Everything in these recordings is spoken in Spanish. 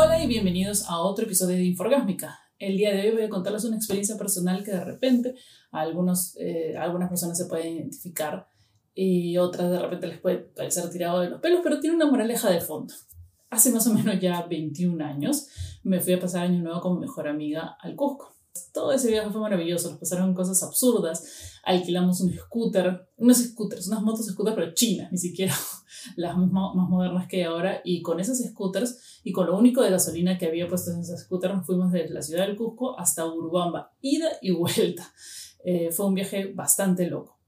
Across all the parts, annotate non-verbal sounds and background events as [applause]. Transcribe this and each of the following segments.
Hola y bienvenidos a otro episodio de Inforgásmica. El día de hoy voy a contarles una experiencia personal que de repente a, algunos, eh, a algunas personas se pueden identificar y otras de repente les puede parecer tirado de los pelos, pero tiene una moraleja de fondo. Hace más o menos ya 21 años me fui a pasar año nuevo con mi mejor amiga al Cusco. Todo ese viaje fue maravilloso, nos pasaron cosas absurdas. Alquilamos un scooter, unos scooters, unas motos scooter, pero chinas, ni siquiera [laughs] las más, modernas que hay ahora. Y con esos scooters y con lo único de gasolina que había puesto en esos scooters, nos fuimos desde la ciudad del Cusco hasta Urubamba, ida y vuelta. Eh, fue un viaje bastante loco.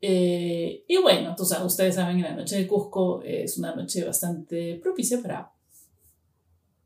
Eh, y bueno, tú sabes, ustedes saben que la noche de Cusco es una noche bastante propicia para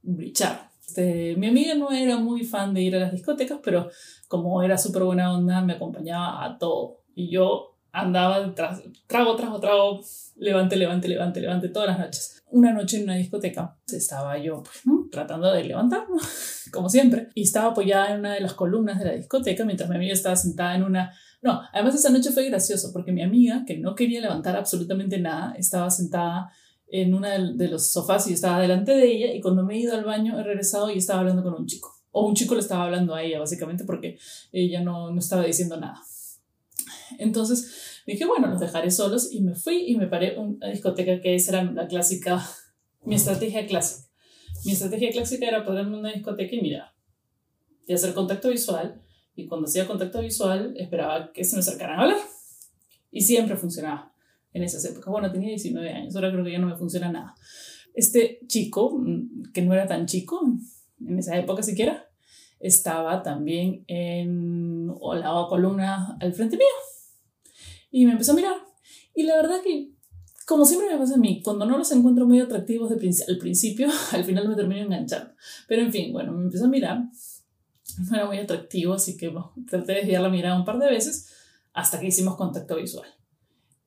brichar. Este, mi amiga no era muy fan de ir a las discotecas, pero como era súper buena onda, me acompañaba a todo. Y yo andaba tras, trago, trago, trago, levante, levante, levante, levante todas las noches. Una noche en una discoteca estaba yo pues, tratando de levantarme, [laughs] como siempre, y estaba apoyada en una de las columnas de la discoteca mientras mi amiga estaba sentada en una... No, además esa noche fue gracioso porque mi amiga, que no quería levantar absolutamente nada, estaba sentada en uno de los sofás y estaba delante de ella y cuando me he ido al baño he regresado y estaba hablando con un chico. O un chico le estaba hablando a ella básicamente porque ella no, no estaba diciendo nada. Entonces dije, bueno, los dejaré solos y me fui y me paré en una discoteca que esa era la clásica, [laughs] mi estrategia clásica. Mi estrategia clásica era ponerme en una discoteca y mirar y hacer contacto visual y cuando hacía contacto visual esperaba que se me acercaran a hablar y siempre funcionaba en esas épocas. Bueno, tenía 19 años, ahora creo que ya no me funciona nada. Este chico, mm, que no era tan chico en esa época siquiera, estaba también en la columna al frente mío. Y me empezó a mirar. Y la verdad que, como siempre me pasa a mí, cuando no los encuentro muy atractivos de al principio, [laughs] al final me termino enganchando. Pero en fin, bueno, me empezó a mirar. No era muy atractivo, así que traté de desviar la mirada un par de veces hasta que hicimos contacto visual.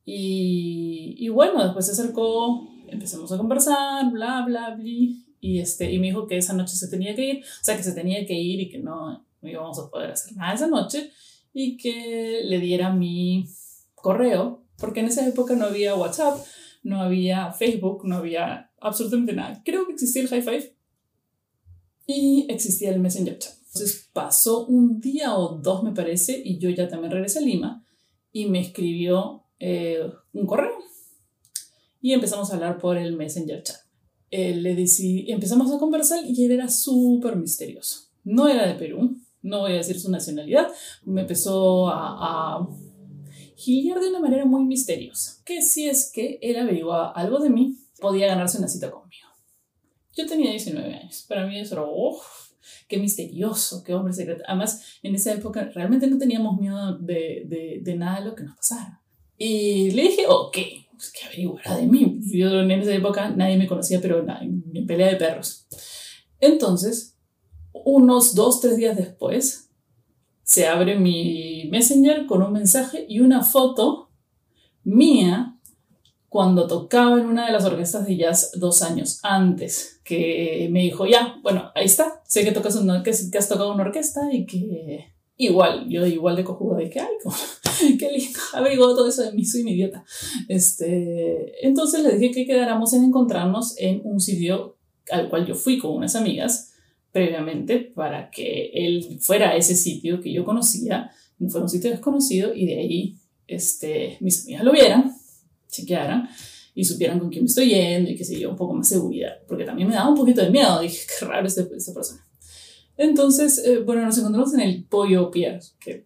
Y, y, bueno, después se acercó, empezamos a conversar, bla, bla, bla. Y, este, y me dijo que esa noche se tenía que ir, o sea, que se tenía que ir y que no, no íbamos a poder hacer nada esa noche y que le diera mi correo, porque en esa época no había WhatsApp, no había Facebook, no había absolutamente nada. Creo que existía el High Five y existía el Messenger Chat. Entonces pasó un día o dos, me parece, y yo ya también regresé a Lima y me escribió eh, un correo y empezamos a hablar por el Messenger chat. Eh, le decidí, empezamos a conversar y él era súper misterioso. No era de Perú, no voy a decir su nacionalidad, me empezó a, a giliar de una manera muy misteriosa, que si es que él averiguaba algo de mí, podía ganarse una cita conmigo. Yo tenía 19 años, para mí eso era, oh, qué misterioso, qué hombre secreto. Además, en esa época realmente no teníamos miedo de, de, de nada de lo que nos pasara. Y le dije, ok, pues que averiguará de mí. Yo en esa época nadie me conocía, pero en pelea de perros. Entonces, unos dos, tres días después, se abre mi Messenger con un mensaje y una foto mía cuando tocaba en una de las orquestas de jazz dos años antes, que me dijo, ya, bueno, ahí está, sé que, tocas una, que, has tocado una orquesta y que igual, yo igual de cojuda de que, ay, [laughs] qué lindo, averiguado todo eso de mí, soy mi idiota. Este, entonces le dije que quedáramos en encontrarnos en un sitio al cual yo fui con unas amigas previamente para que él fuera a ese sitio que yo conocía, fuera un sitio desconocido y de ahí este, mis amigas lo vieran, chequearan y supieran con quién me estoy yendo y que sé yo, un poco más seguridad, porque también me daba un poquito de miedo, dije, qué raro este, esta persona. Entonces, eh, bueno, nos encontramos en el Pollo Pierre, que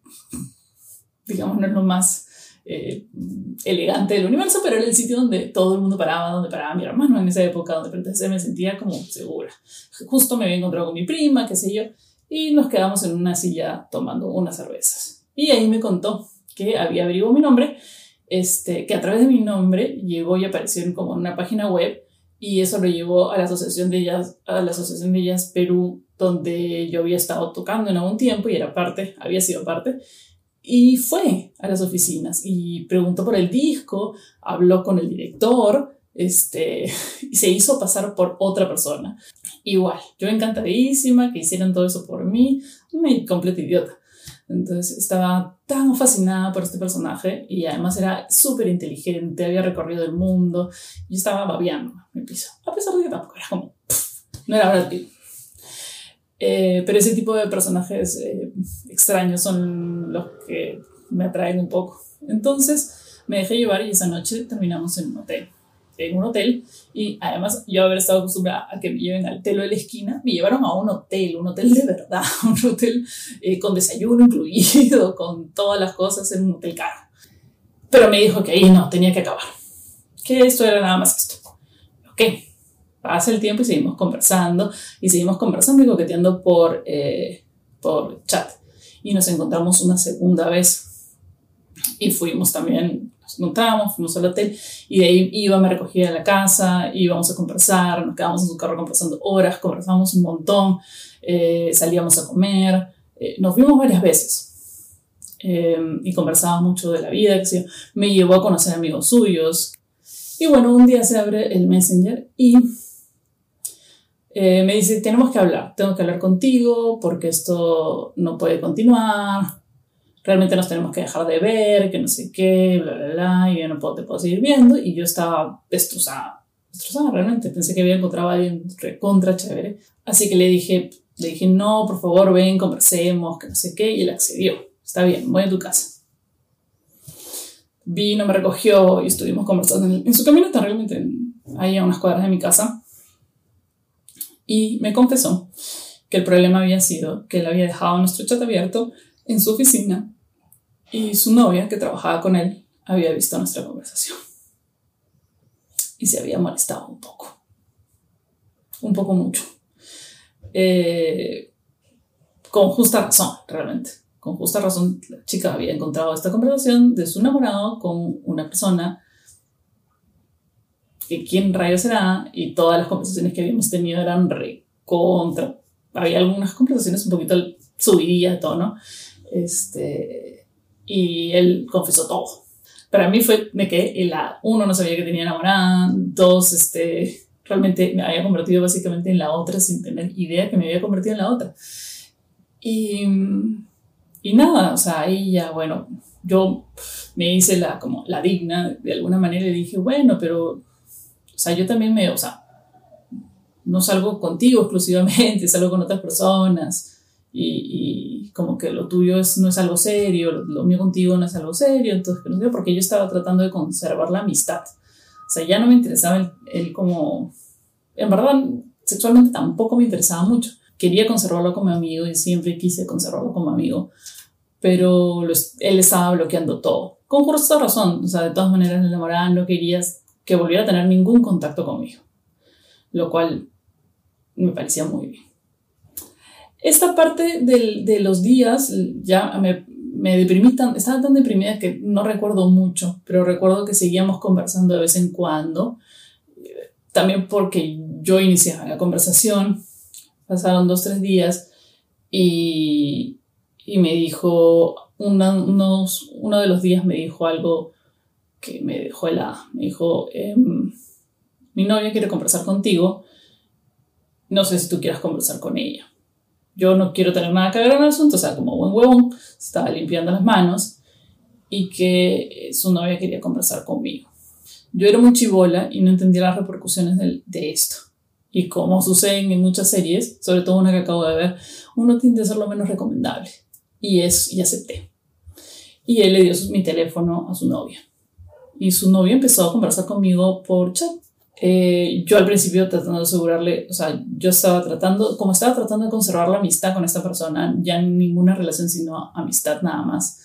[laughs] digamos no es lo más eh, elegante del universo, pero era el sitio donde todo el mundo paraba, donde paraba mi hermano en esa época, donde entonces me sentía como segura. Justo me había encontrado con mi prima, qué sé yo, y nos quedamos en una silla tomando unas cervezas. Y ahí me contó que había averiguado mi nombre, este, que a través de mi nombre llegó y apareció como en una página web y eso lo llevó a la Asociación de Jazz, a la Asociación de Jazz Perú donde yo había estado tocando en algún tiempo y era parte, había sido parte, y fue a las oficinas y preguntó por el disco, habló con el director, este, [laughs] y se hizo pasar por otra persona. Igual, yo encantadísima que hicieran todo eso por mí, me completo idiota. Entonces estaba tan fascinada por este personaje y además era súper inteligente, había recorrido el mundo y estaba babeando mi piso. A pesar de que tampoco era como [laughs] no era Brad Pitt. Eh, pero ese tipo de personajes eh, extraños son los que me atraen un poco. Entonces me dejé llevar y esa noche terminamos en un hotel. En un hotel y además yo haber estado acostumbrada a que me lleven al telo de la esquina, me llevaron a un hotel, un hotel de verdad, [laughs] un hotel eh, con desayuno incluido, [laughs] con todas las cosas en un hotel caro. Pero me dijo que ahí no, tenía que acabar. Que esto era nada más esto. Ok, pasa el tiempo y seguimos conversando y seguimos conversando y coqueteando por, eh, por chat. Y nos encontramos una segunda vez y fuimos también, nos encontramos, fuimos al hotel y de ahí iba, me recogía de la casa, íbamos a conversar, nos quedábamos en su carro conversando horas, conversamos un montón, eh, salíamos a comer, eh, nos vimos varias veces. y conversaba mucho de la vida, que me llevó a conocer amigos suyos. Y bueno, un día se abre el Messenger y eh, me dice, tenemos que hablar, tengo que hablar contigo porque esto no puede continuar, realmente nos tenemos que dejar de ver, que no sé qué, bla, bla, bla, y yo no puedo, te puedo seguir viendo, y yo estaba destrozada, destrozada realmente, pensé que había encontrado a alguien contra chévere, así que le dije, le dije, no, por favor, ven, conversemos, que no sé qué, y él accedió, está bien, voy a tu casa. Vino, me recogió y estuvimos conversando en, su camino, está realmente ahí a unas cuadras de mi casa y me confesó que el problema había sido que él había dejado nuestro chat abierto en su oficina y su novia, que trabajaba con él, había visto nuestra conversación. Y se había molestado un poco. Un poco mucho. Eh, con justa razón, realmente. Con justa razón, la chica había encontrado esta conversación de su enamorado con una persona que quién rayos era y todas las conversaciones que habíamos tenido eran re contra. Había algunas conversaciones un poquito subidas de tono. Este, y él confesó todo. Para mí fue, me quedé la Uno, no sabía que tenía enamorada. Dos, este, realmente me había convertido básicamente en la otra sin tener idea que me había convertido en la otra. Y, y nada, o sea, ahí ya, bueno, yo me hice la, como la digna de alguna manera y dije, bueno, pero sea, yo también me, o sea, no salgo contigo exclusivamente, [laughs] salgo con otras personas y, como que lo tuyo es, no es algo serio, lo, mío contigo no es algo serio, entonces, no porque yo estaba tratando de conservar la amistad. O sea, ya no me interesaba el, como, en verdad, sexualmente tampoco me interesaba mucho. Quería conservarlo como amigo y siempre quise conservarlo como amigo, pero él estaba bloqueando todo. Con justa razón, o sea, de todas maneras, el enamorada no querías que volviera a tener ningún contacto conmigo, lo cual me parecía muy bien. Esta parte de los días ya me, me deprimí, tan, estaba tan deprimida que no recuerdo mucho, pero recuerdo que seguíamos conversando de vez en cuando, también porque yo iniciaba la conversación, pasaron dos, tres días y, y me dijo, unos, uno de los días me dijo algo que me dejó helada. Me dijo, em, mi novia quiere conversar contigo, no sé si tú quieras conversar con ella. Yo no quiero tener nada que ver en el asunto, o sea, como buen huevón, estaba limpiando las manos y que su novia quería conversar conmigo. Yo era muy chivola y no entendía las repercusiones de, esto. Y como sucede en muchas series, sobre todo una que acabo de ver, uno tiende a ser lo menos recomendable. Y, es, y acepté. Y él le dio mi teléfono a su novia y su novio empezó a conversar conmigo por chat. Eh, yo al principio tratando de asegurarle, o sea, yo estaba tratando, como estaba tratando de conservar la amistad con esta persona, ya ninguna relación sino amistad nada más,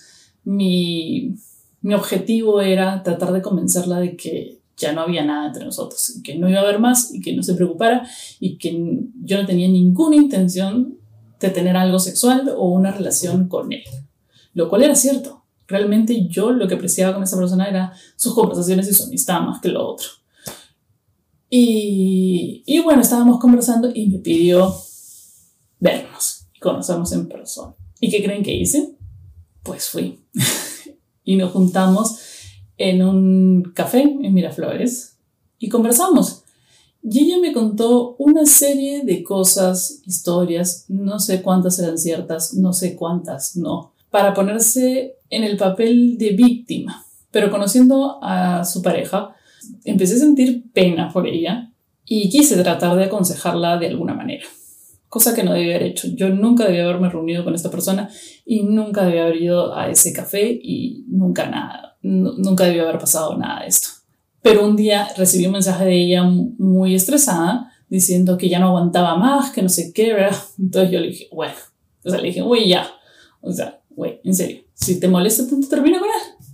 mi, mi objetivo era tratar de convencerla de que ya no había nada entre nosotros, que no iba a haber más y que no se preocupara y que yo no tenía ninguna intención de tener algo sexual o una relación con él, lo cual era cierto. Realmente yo lo que apreciaba con esa persona era sus conversaciones y su amistad más que lo otro. Y, y bueno, estábamos conversando y me pidió vernos y conocernos en persona. ¿Y qué creen que hice? Pues fui. [laughs] y nos juntamos en un café en Miraflores y conversamos. Y ella me contó una serie de cosas, historias, no sé cuántas eran ciertas, no sé cuántas no, para ponerse en el papel de víctima. Pero conociendo a su pareja, empecé a sentir pena por ella y quise tratar de aconsejarla de alguna manera, cosa que no debía haber hecho. Yo nunca debía haberme reunido con esta persona y nunca debía haber ido a ese café y nunca nada, nunca debía haber pasado nada de esto. Pero un día recibí un mensaje de ella muy estresada diciendo que ya no aguantaba más, que no sé qué, ¿verdad? Entonces yo le dije, bueno, o sea, le dije, güey, ya, o sea, güey, en serio, si te molesta tanto, termina con él.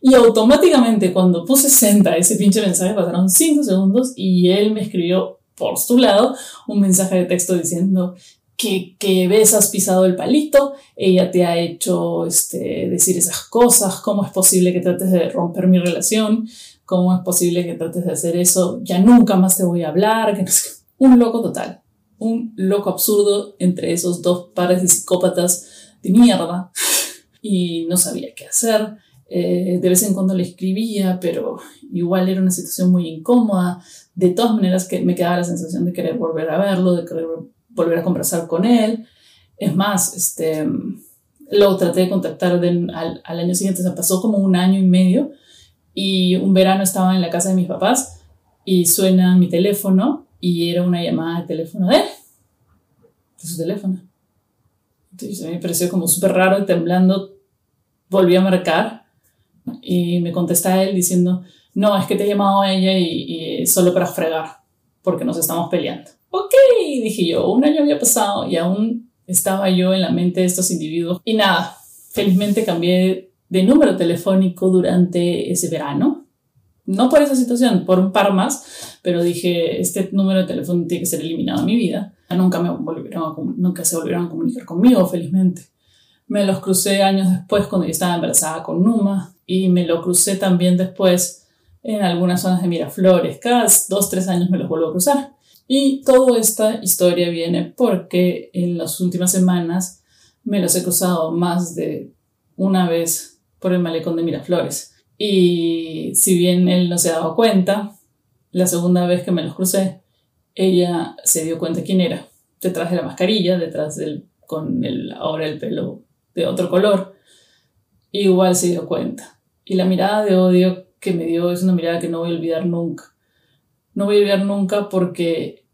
Y automáticamente cuando puse senta ese pinche mensaje pasaron 5 segundos y él me escribió por su lado un mensaje de texto diciendo que, que ves, has pisado el palito, ella te ha hecho este, decir esas cosas, cómo es posible que trates de romper mi relación, cómo es posible que trates de hacer eso, ya nunca más te voy a hablar, que no sé. un loco total, un loco absurdo entre esos dos pares de psicópatas de mierda y no sabía qué hacer eh, de vez en cuando le escribía, pero igual era una situación muy incómoda. De todas maneras, que me quedaba la sensación de querer volver a verlo, de querer volver a conversar con él. Es más, este, lo traté de contactar al, al, año siguiente, se pasó como un año y medio y un verano estaba en la casa de mis papás y suena mi teléfono y era una llamada de teléfono de él, de su teléfono. Entonces me pareció como súper raro, temblando, volví a marcar y me contesta él diciendo, no, es que te he llamado a ella y, solo para fregar, porque nos estamos peleando. Ok, dije yo, un año había pasado y aún estaba yo en la mente de estos individuos. Y nada, felizmente cambié de número telefónico durante ese verano. No por esa situación, por un par más, pero dije, este número de teléfono tiene que ser eliminado de mi vida. Nunca, me volvieron nunca se volvieron a comunicar conmigo, felizmente. Me los crucé años después cuando yo estaba embarazada con Numa y me lo crucé también después en algunas zonas de Miraflores. Cada dos, tres años me los vuelvo a cruzar. Y toda esta historia viene porque en las últimas semanas me los he cruzado más de una vez por el malecón de Miraflores. Y si bien él no se dado cuenta, la segunda vez que me los crucé, ella se dio cuenta quién era. Detrás de la mascarilla, detrás del, con el, ahora el pelo de otro color, igual se dio cuenta. Y la mirada de odio que me dio es una mirada que no voy a olvidar nunca. No voy a olvidar nunca porque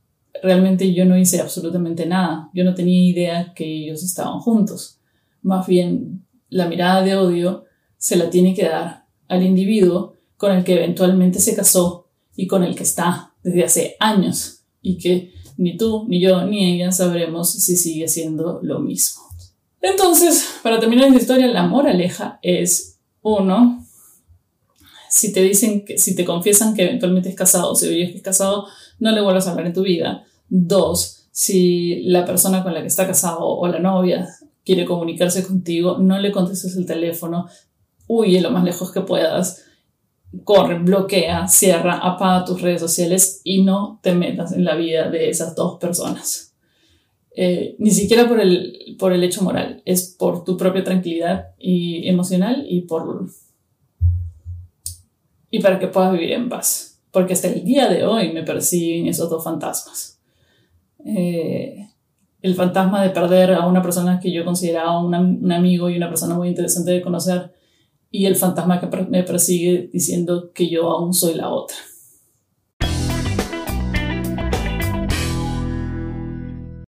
realmente yo no hice absolutamente nada. Yo no tenía idea que ellos estaban juntos. Más bien, la mirada de odio se la tiene que dar al individuo con el que eventualmente se casó y con el que está desde hace años y que ni tú, ni yo, ni ella sabremos si sigue siendo lo mismo. Entonces, para terminar esta historia, la moraleja es, uno, si te dicen que, si te confiesan que eventualmente es casado, si oyes que es casado, no le vuelvas a hablar en tu vida. Dos, si la persona con la que está casado o la novia quiere comunicarse contigo, no le contestes el teléfono, huye lo más lejos que puedas, corre, bloquea, cierra, apaga tus redes sociales y no te metas en la vida de esas dos personas. Eh, ni siquiera por el, por el hecho moral, es por tu propia tranquilidad y emocional y por y para que puedas vivir en paz. Porque hasta el día de hoy me persiguen esos dos fantasmas. Eh, el fantasma de perder a una persona que yo consideraba un amigo y una persona muy interesante de conocer y el fantasma que me persigue diciendo que yo aún soy la otra.